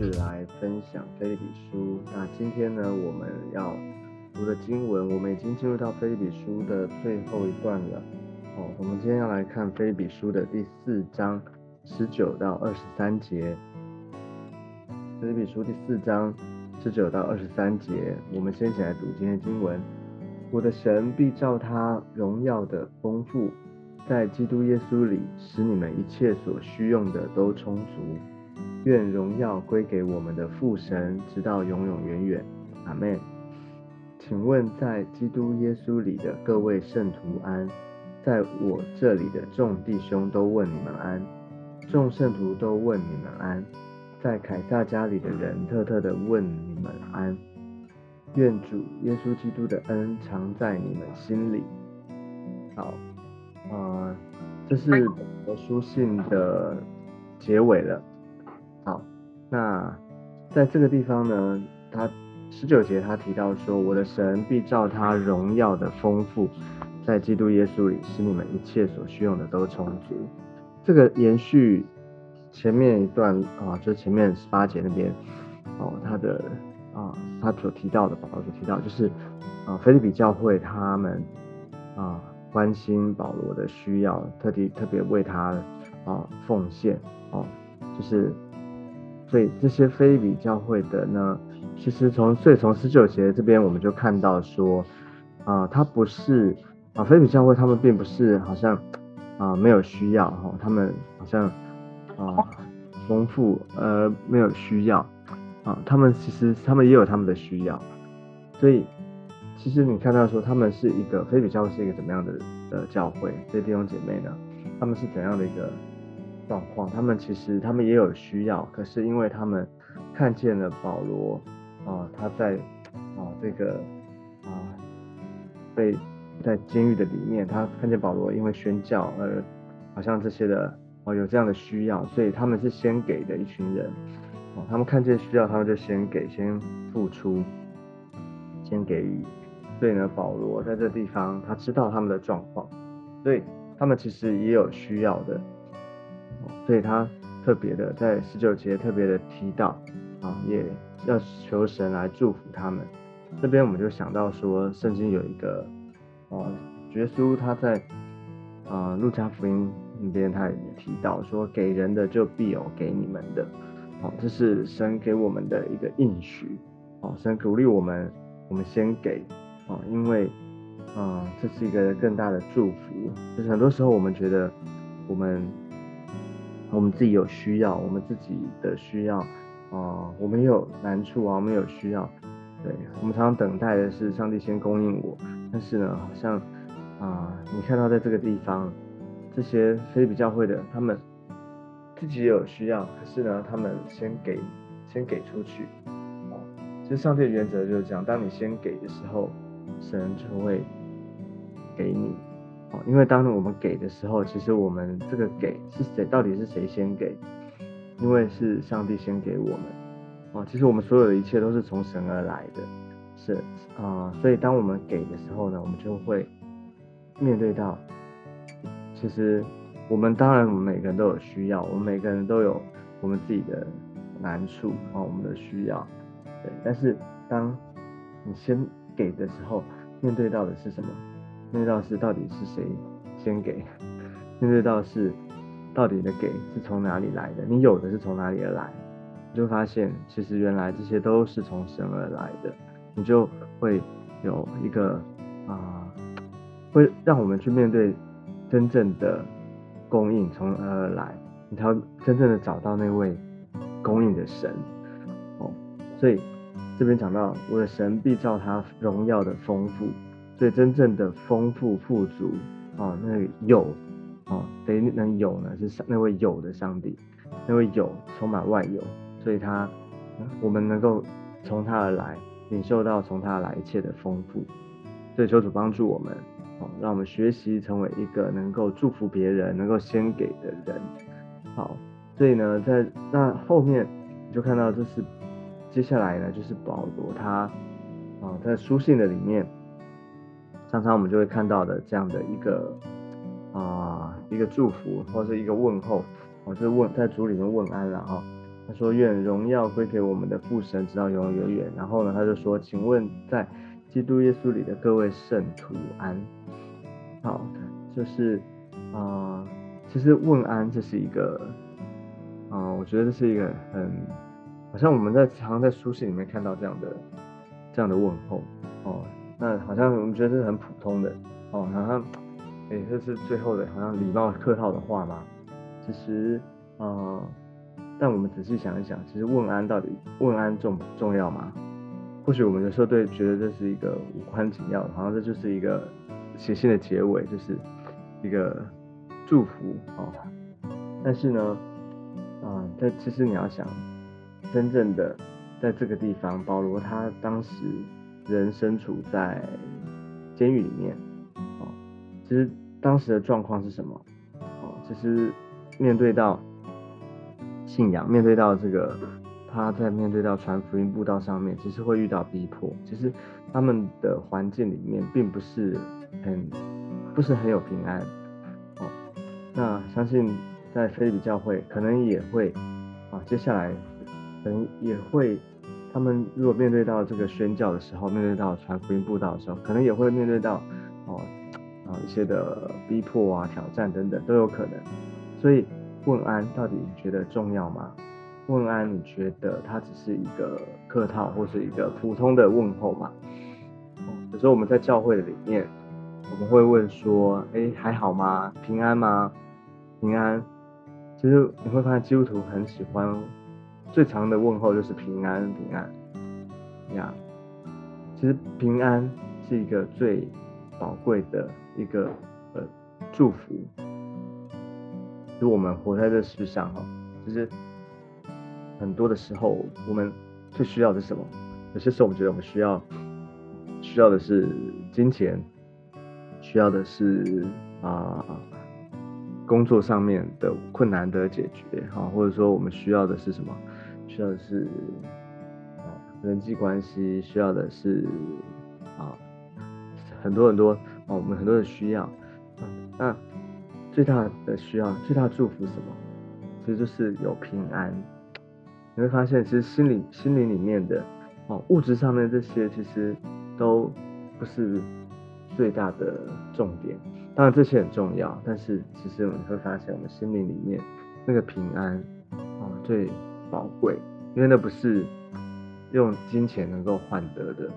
是来分享菲利比书。那今天呢，我们要读的经文，我们已经进入到菲利比书的最后一段了。哦，我们今天要来看菲利比书的第四章十九到二十三节。菲利比书第四章十九到二十三节，我们先起来读今天的经文。我的神必照他荣耀的丰富，在基督耶稣里，使你们一切所需用的都充足。愿荣耀归给我们的父神，直到永永远远。阿门。请问，在基督耶稣里的各位圣徒安，在我这里的众弟兄都问你们安，众圣徒都问你们安，在凯撒家里的人特特的问你们安。愿主耶稣基督的恩常在你们心里。好，呃，这是我书信的结尾了。那在这个地方呢，他十九节他提到说，我的神必照他荣耀的丰富，在基督耶稣里，使你们一切所需用的都充足。这个延续前面一段啊，就前面十八节那边哦，他的啊，他所提到的，保罗所提到，就是啊，菲利比教会他们啊，关心保罗的需要，特地特别为他啊奉献哦，就是。所以这些非比教会的呢，其实从所以从十九节这边我们就看到说，啊，他不是啊，非比教会他们并不是好像啊没有需要哈，他们好像啊丰富呃没有需要啊，他们其实他们也有他们的需要，所以其实你看到说他们是一个非比教会是一个怎么样的的教会，这些弟兄姐妹呢，他们是怎样的一个？状况，他们其实他们也有需要，可是因为他们看见了保罗啊，他在啊这个啊被在监狱的里面，他看见保罗因为宣教而好像这些的哦有这样的需要，所以他们是先给的一群人哦，他们看见需要，他们就先给，先付出，先给予。所以呢，保罗在这地方他知道他们的状况，所以他们其实也有需要的。所以他特别的在十九节特别的提到啊，也要求神来祝福他们。这边我们就想到说，圣经有一个啊，耶稣他在啊路加福音那边他也提到说，给人的就必有给你们的。好，这是神给我们的一个应许。好，神鼓励我们，我们先给啊，因为啊这是一个更大的祝福。就是很多时候我们觉得我们。我们自己有需要，我们自己的需要，啊，我们也有难处啊，我们有需要，对，我们常常等待的是上帝先供应我，但是呢，好像啊，你看到在这个地方，这些非比教会的，他们自己也有需要，可是呢，他们先给，先给出去，哦，其实上帝的原则就是这样，当你先给的时候，神就会给你。哦，因为当我们给的时候，其实我们这个给是谁？到底是谁先给？因为是上帝先给我们。哦，其实我们所有的一切都是从神而来的，是啊。所以当我们给的时候呢，我们就会面对到，其实我们当然我们每个人都有需要，我们每个人都有我们自己的难处啊，我们的需要。对，但是当你先给的时候，面对到的是什么？那道士到底是谁先给？面对到是到底的给是从哪里来的？你有的是从哪里而来？你就发现其实原来这些都是从神而来的，你就会有一个啊，会让我们去面对真正的供应从而来，你才真正的找到那位供应的神哦。所以这边讲到我的神必照他荣耀的丰富。所以真正的丰富富足啊，那有啊，谁能有呢？是上那位有的上帝，那位有充满万有，所以他我们能够从他而来，领受到从他而来一切的丰富。所以求主帮助我们，哦，让我们学习成为一个能够祝福别人、能够先给的人。好，所以呢，在那后面你就看到，这是接下来呢，就是保罗他啊，在书信的里面。常常我们就会看到的这样的一个啊一个祝福或者一个问候，我就是问在主里面问安了哈，他说愿荣耀归给我们的父神，直到永永远远。然后呢，他就说，请问在基督耶稣里的各位圣徒安。好，就是啊，其实问安这是一个啊，我觉得这是一个很，好像我们在常常在书信里面看到这样的这样的问候哦。那好像我们觉得是很普通的哦，好像哎，这是最后的好像礼貌客套的话吗？其实啊，但我们仔细想一想，其实问安到底问安重不重要吗？或许我们有时候对觉得这是一个无关紧要的，好像这就是一个。写信的结尾就是一个祝福哦，但是呢，啊，但其实你要想，真正的在这个地方，保罗他当时人身处在监狱里面，哦，其实当时的状况是什么？哦，其实面对到信仰，面对到这个他在面对到传福音布道上面，其实会遇到逼迫，其实他们的环境里面并不是。很不是很有平安哦，那相信在菲利比教会可能也会啊，接下来可能也会，他们如果面对到这个宣教的时候，面对到传福音布道的时候，可能也会面对到哦啊一些的逼迫啊、挑战等等都有可能。所以问安到底你觉得重要吗？问安你觉得它只是一个客套或是一个普通的问候吗？有时候我们在教会的里面。我们会问说：“哎，还好吗？平安吗？平安。”其实你会发现，基督徒很喜欢最长的问候就是“平安，平安。”呀，其实平安是一个最宝贵的一个呃祝福。就我们活在这世上哈，其实很多的时候，我们最需要的是什么？有些时候我们觉得我们需要需要的是金钱。需要的是啊，工作上面的困难的解决哈，或者说我们需要的是什么？需要的是啊人际关系，需要的是啊很多很多啊，我们很多的需要。那最大的需要，最大的祝福什么？其实就是有平安。你会发现，其实心里心灵里面的哦物质上面这些，其实都不是。最大的重点，当然这些很重要，但是其实你会发现，我们心灵里面那个平安哦最宝贵，因为那不是用金钱能够换得的。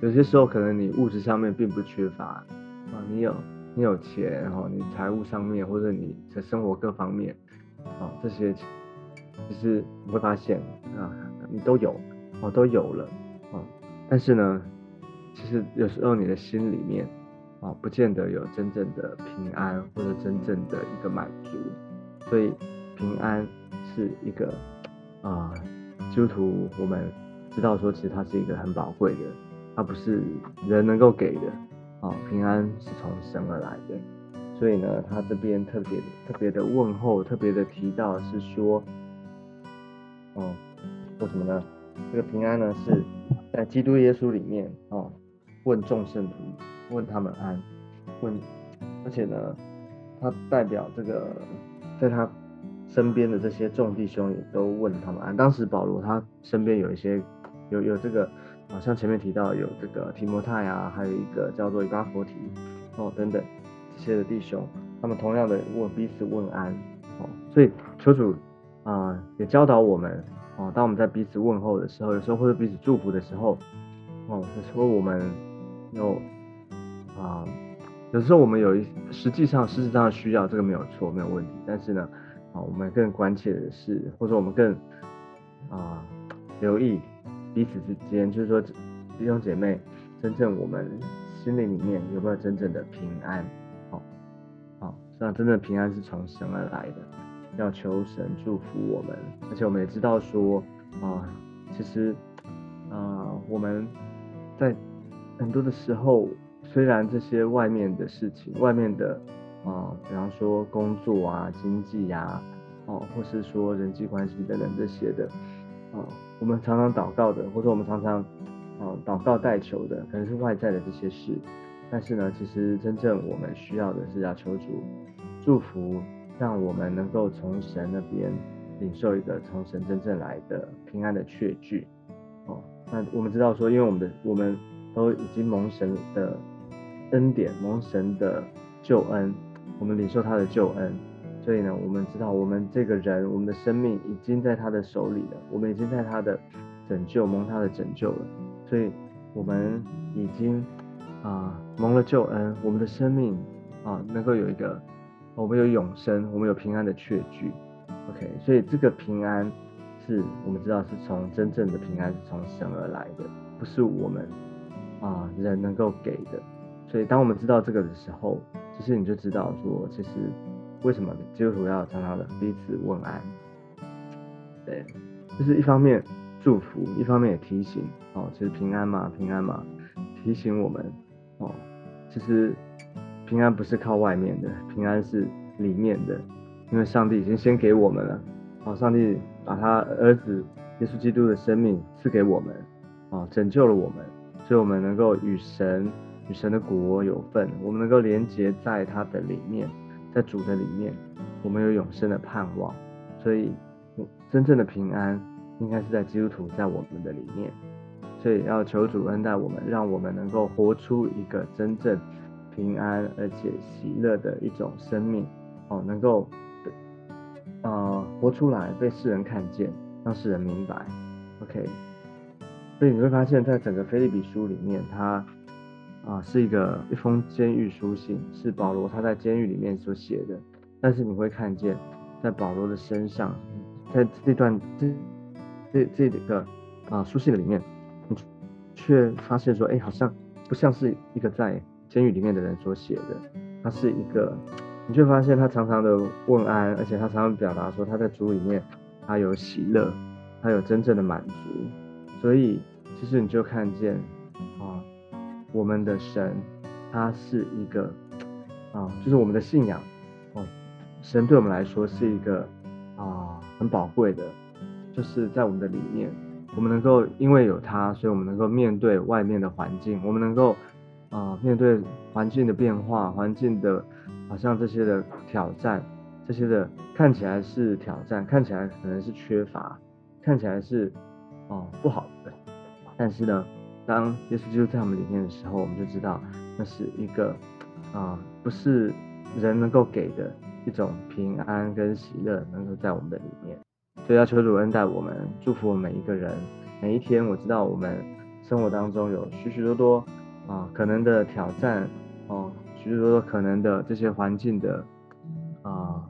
有些时候可能你物质上面并不缺乏啊，你有你有钱，然后你财务上面或者你的生活各方面啊这些，其实你会发现啊你都有哦都有了啊，但是呢。其实有时候你的心里面啊，不见得有真正的平安或者真正的一个满足，所以平安是一个啊，基督徒我们知道说，其实它是一个很宝贵的，它不是人能够给的啊，平安是从神而来的，所以呢，他这边特别特别的问候，特别的提到是说，哦，说什么呢？这个平安呢是在基督耶稣里面哦。问众圣徒，问他们安，问，而且呢，他代表这个，在他身边的这些众弟兄也都问他们安。当时保罗他身边有一些，有有这个，好像前面提到有这个提摩太啊，还有一个叫做以巴弗提哦等等这些的弟兄，他们同样的问彼此问安哦。所以求主啊也教导我们哦，当我们在彼此问候的时候，有时候或者彼此祝福的时候哦，有时候我们。有啊，有时候我们有一实际上事实上需要这个没有错没有问题，但是呢，啊，我们更关切的是，或者我们更啊留意彼此之间，就是说弟兄姐妹，真正我们心灵里面有没有真正的平安？好，好，实际上真正的平安是从神而来的，要求神祝福我们，而且我们也知道说啊，其实啊我们在。很多的时候，虽然这些外面的事情，外面的啊，比方说工作啊、经济呀，哦，或是说人际关系等等这些的，啊，我们常常祷告的，或者我们常常啊祷告代求的，可能是外在的这些事。但是呢，其实真正我们需要的是要求主祝福，让我们能够从神那边领受一个从神真正来的平安的确据。哦，那我们知道说，因为我们的我们都已经蒙神的恩典，蒙神的救恩，我们领受他的救恩，所以呢，我们知道我们这个人，我们的生命已经在他的手里了，我们已经在他的拯救蒙他的拯救了，所以我们已经啊蒙了救恩，我们的生命啊能够有一个，我们有永生，我们有平安的确据。OK，所以这个平安。是我们知道是从真正的平安是从神而来的，不是我们啊人能够给的。所以当我们知道这个的时候，其实你就知道说，其实为什么基督徒要常常的彼此问安？对，就是一方面祝福，一方面也提醒哦，其实平安嘛，平安嘛，提醒我们哦，其实平安不是靠外面的，平安是里面的，因为上帝已经先给我们了。哦，上帝把他儿子耶稣基督的生命赐给我们，哦，拯救了我们，所以我们能够与神与神的国有份，我们能够连接在他的里面，在主的里面，我们有永生的盼望。所以，真正的平安应该是在基督徒在我们的里面。所以要求主恩待我们，让我们能够活出一个真正平安而且喜乐的一种生命，哦，能够。呃，活出来被世人看见，让世人明白。OK，所以你会发现在整个菲利比书里面，它啊是一个一封监狱书信，是保罗他在监狱里面所写的。但是你会看见，在保罗的身上，在这段这这这个啊书信的里面，你却发现说，哎，好像不像是一个在监狱里面的人所写的，他是一个。你却发现他常常的问安，而且他常常表达说他在主里面他有喜乐，他有真正的满足。所以其实你就看见，我们的神他是一个啊，就是我们的信仰哦，神对我们来说是一个啊很宝贵的，就是在我们的里面，我们能够因为有他，所以我们能够面对外面的环境，我们能够啊面对环境的变化，环境的。好像这些的挑战，这些的看起来是挑战，看起来可能是缺乏，看起来是哦不好的。但是呢，当耶稣基督在我们里面的时候，我们就知道那是一个啊不是人能够给的一种平安跟喜乐，能够在我们的里面。所以要求主恩待我们，祝福我们每一个人。每一天，我知道我们生活当中有许许多多啊可能的挑战哦。许许多多可能的这些环境的啊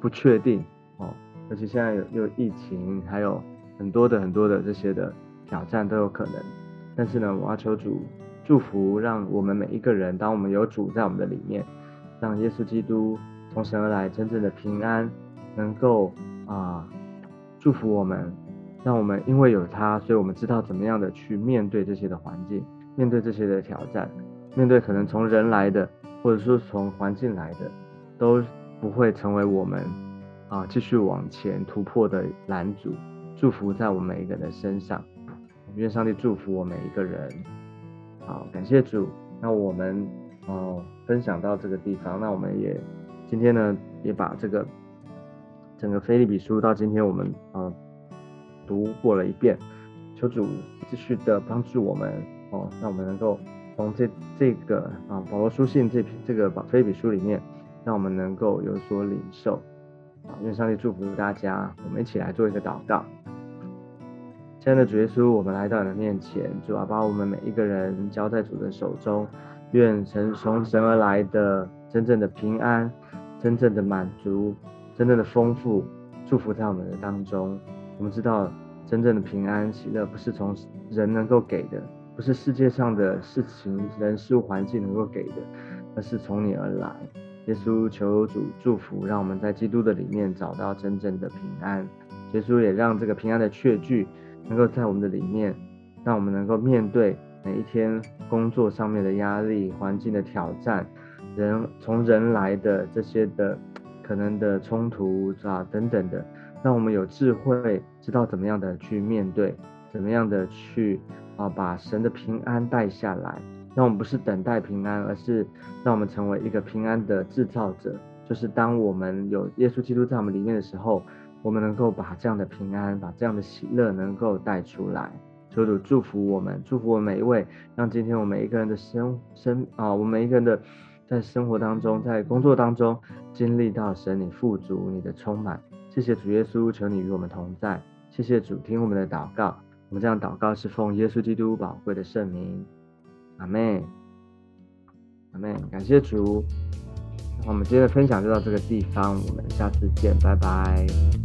不确定哦，而且现在有有疫情，还有很多的很多的这些的挑战都有可能。但是呢，我要求主祝福，让我们每一个人，当我们有主在我们的里面，让耶稣基督从神而来真正的平安，能够啊祝福我们，让我们因为有他，所以我们知道怎么样的去面对这些的环境，面对这些的挑战，面对可能从人来的。或者说从环境来的，都不会成为我们啊继续往前突破的拦阻。祝福在我们每一个人的身上，愿上帝祝福我每一个人。好，感谢主。那我们哦分享到这个地方，那我们也今天呢也把这个整个菲利比书到今天我们啊读过了一遍，求主继续的帮助我们哦，让我们能够。从这这个啊保罗书信这篇这个菲利比书里面，让我们能够有所领受啊，愿上帝祝福大家。我们一起来做一个祷告。亲爱的主耶稣，我们来到你的面前，主啊，把我们每一个人交在主的手中，愿神从神而来的真正的平安、真正的满足、真正的丰富祝福在我们的当中。我们知道，真正的平安喜乐不是从人能够给的。不是世界上的事情、人事物、环境能够给的，而是从你而来。耶稣求主祝福，让我们在基督的里面找到真正的平安。耶稣也让这个平安的确据能够在我们的里面，让我们能够面对每一天工作上面的压力、环境的挑战、人从人来的这些的可能的冲突啊等等的，让我们有智慧，知道怎么样的去面对，怎么样的去。啊，把神的平安带下来，让我们不是等待平安，而是让我们成为一个平安的制造者。就是当我们有耶稣基督在我们里面的时候，我们能够把这样的平安，把这样的喜乐能够带出来。求主祝福我们，祝福我每一位，让今天我们每一个人的生生啊，我们每一个人的在生活当中，在工作当中经历到神你富足你的充满。谢谢主耶稣，求你与我们同在。谢谢主，听我们的祷告。我们这样祷告是奉耶稣基督宝贵的圣名。阿妹，阿妹，感谢主。我们今天的分享就到这个地方，我们下次见，拜拜。